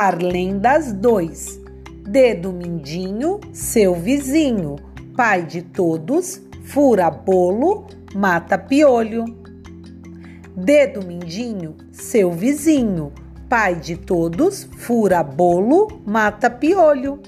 Parlendas dois. Dedo mindinho, seu vizinho, pai de todos, fura bolo, mata piolho. Dedo mindinho, seu vizinho, pai de todos, fura bolo, mata piolho.